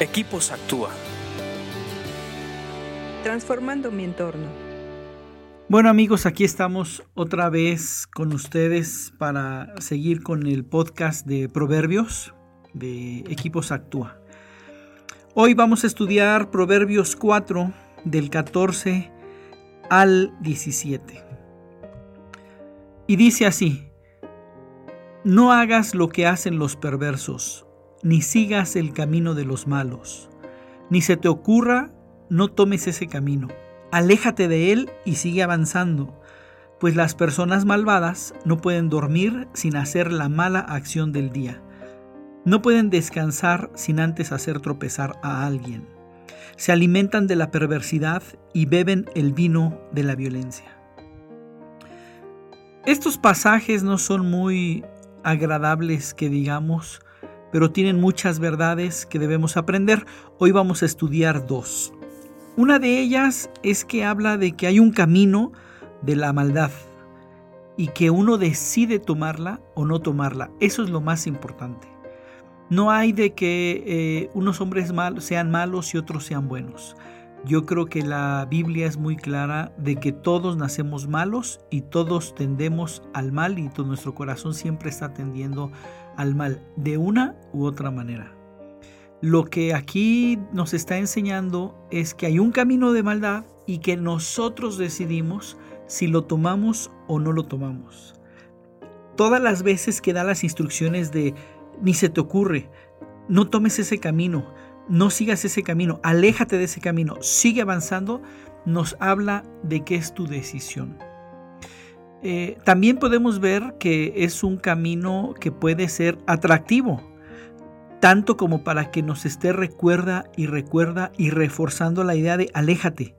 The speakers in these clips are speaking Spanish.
Equipos Actúa. Transformando mi entorno. Bueno amigos, aquí estamos otra vez con ustedes para seguir con el podcast de Proverbios de Equipos Actúa. Hoy vamos a estudiar Proverbios 4 del 14 al 17. Y dice así, no hagas lo que hacen los perversos ni sigas el camino de los malos. Ni se te ocurra, no tomes ese camino. Aléjate de él y sigue avanzando, pues las personas malvadas no pueden dormir sin hacer la mala acción del día. No pueden descansar sin antes hacer tropezar a alguien. Se alimentan de la perversidad y beben el vino de la violencia. Estos pasajes no son muy agradables que digamos, pero tienen muchas verdades que debemos aprender. Hoy vamos a estudiar dos. Una de ellas es que habla de que hay un camino de la maldad y que uno decide tomarla o no tomarla. Eso es lo más importante. No hay de que eh, unos hombres mal, sean malos y otros sean buenos. Yo creo que la Biblia es muy clara de que todos nacemos malos y todos tendemos al mal y todo nuestro corazón siempre está tendiendo al mal de una u otra manera. Lo que aquí nos está enseñando es que hay un camino de maldad y que nosotros decidimos si lo tomamos o no lo tomamos. Todas las veces que da las instrucciones de ni se te ocurre, no tomes ese camino, no sigas ese camino, aléjate de ese camino, sigue avanzando, nos habla de que es tu decisión. Eh, también podemos ver que es un camino que puede ser atractivo, tanto como para que nos esté recuerda y recuerda y reforzando la idea de aléjate,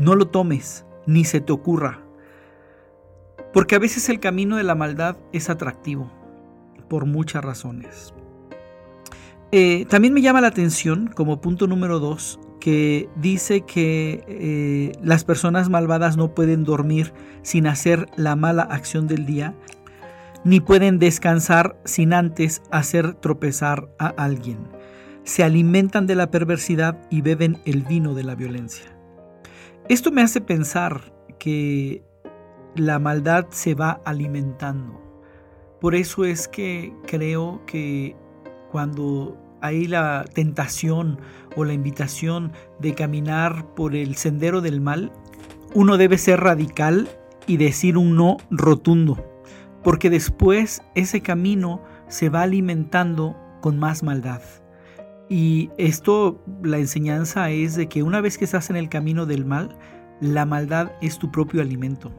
no lo tomes, ni se te ocurra. Porque a veces el camino de la maldad es atractivo, por muchas razones. Eh, también me llama la atención, como punto número dos, que dice que eh, las personas malvadas no pueden dormir sin hacer la mala acción del día, ni pueden descansar sin antes hacer tropezar a alguien. Se alimentan de la perversidad y beben el vino de la violencia. Esto me hace pensar que la maldad se va alimentando. Por eso es que creo que cuando hay la tentación o la invitación de caminar por el sendero del mal, uno debe ser radical y decir un no rotundo, porque después ese camino se va alimentando con más maldad. Y esto, la enseñanza es de que una vez que estás en el camino del mal, la maldad es tu propio alimento.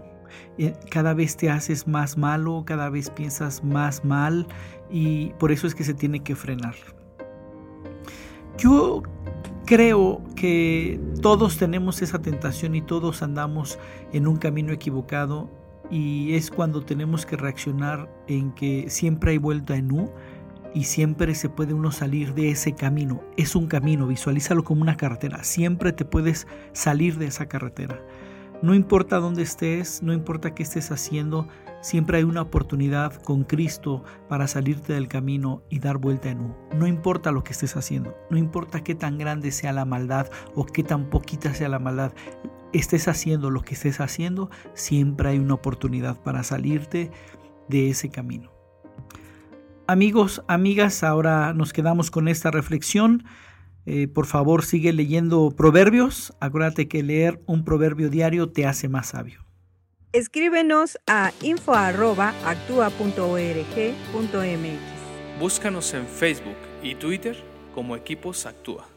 Eh, cada vez te haces más malo, cada vez piensas más mal y por eso es que se tiene que frenar. Yo creo que todos tenemos esa tentación y todos andamos en un camino equivocado y es cuando tenemos que reaccionar en que siempre hay vuelta en U y siempre se puede uno salir de ese camino. Es un camino, visualízalo como una carretera. Siempre te puedes salir de esa carretera. No importa dónde estés, no importa qué estés haciendo, siempre hay una oportunidad con Cristo para salirte del camino y dar vuelta en U. No importa lo que estés haciendo, no importa qué tan grande sea la maldad o qué tan poquita sea la maldad, estés haciendo lo que estés haciendo, siempre hay una oportunidad para salirte de ese camino. Amigos, amigas, ahora nos quedamos con esta reflexión. Eh, por favor, sigue leyendo proverbios. Acuérdate que leer un proverbio diario te hace más sabio. Escríbenos a info.actua.org.mx. Búscanos en Facebook y Twitter como Equipos Actúa.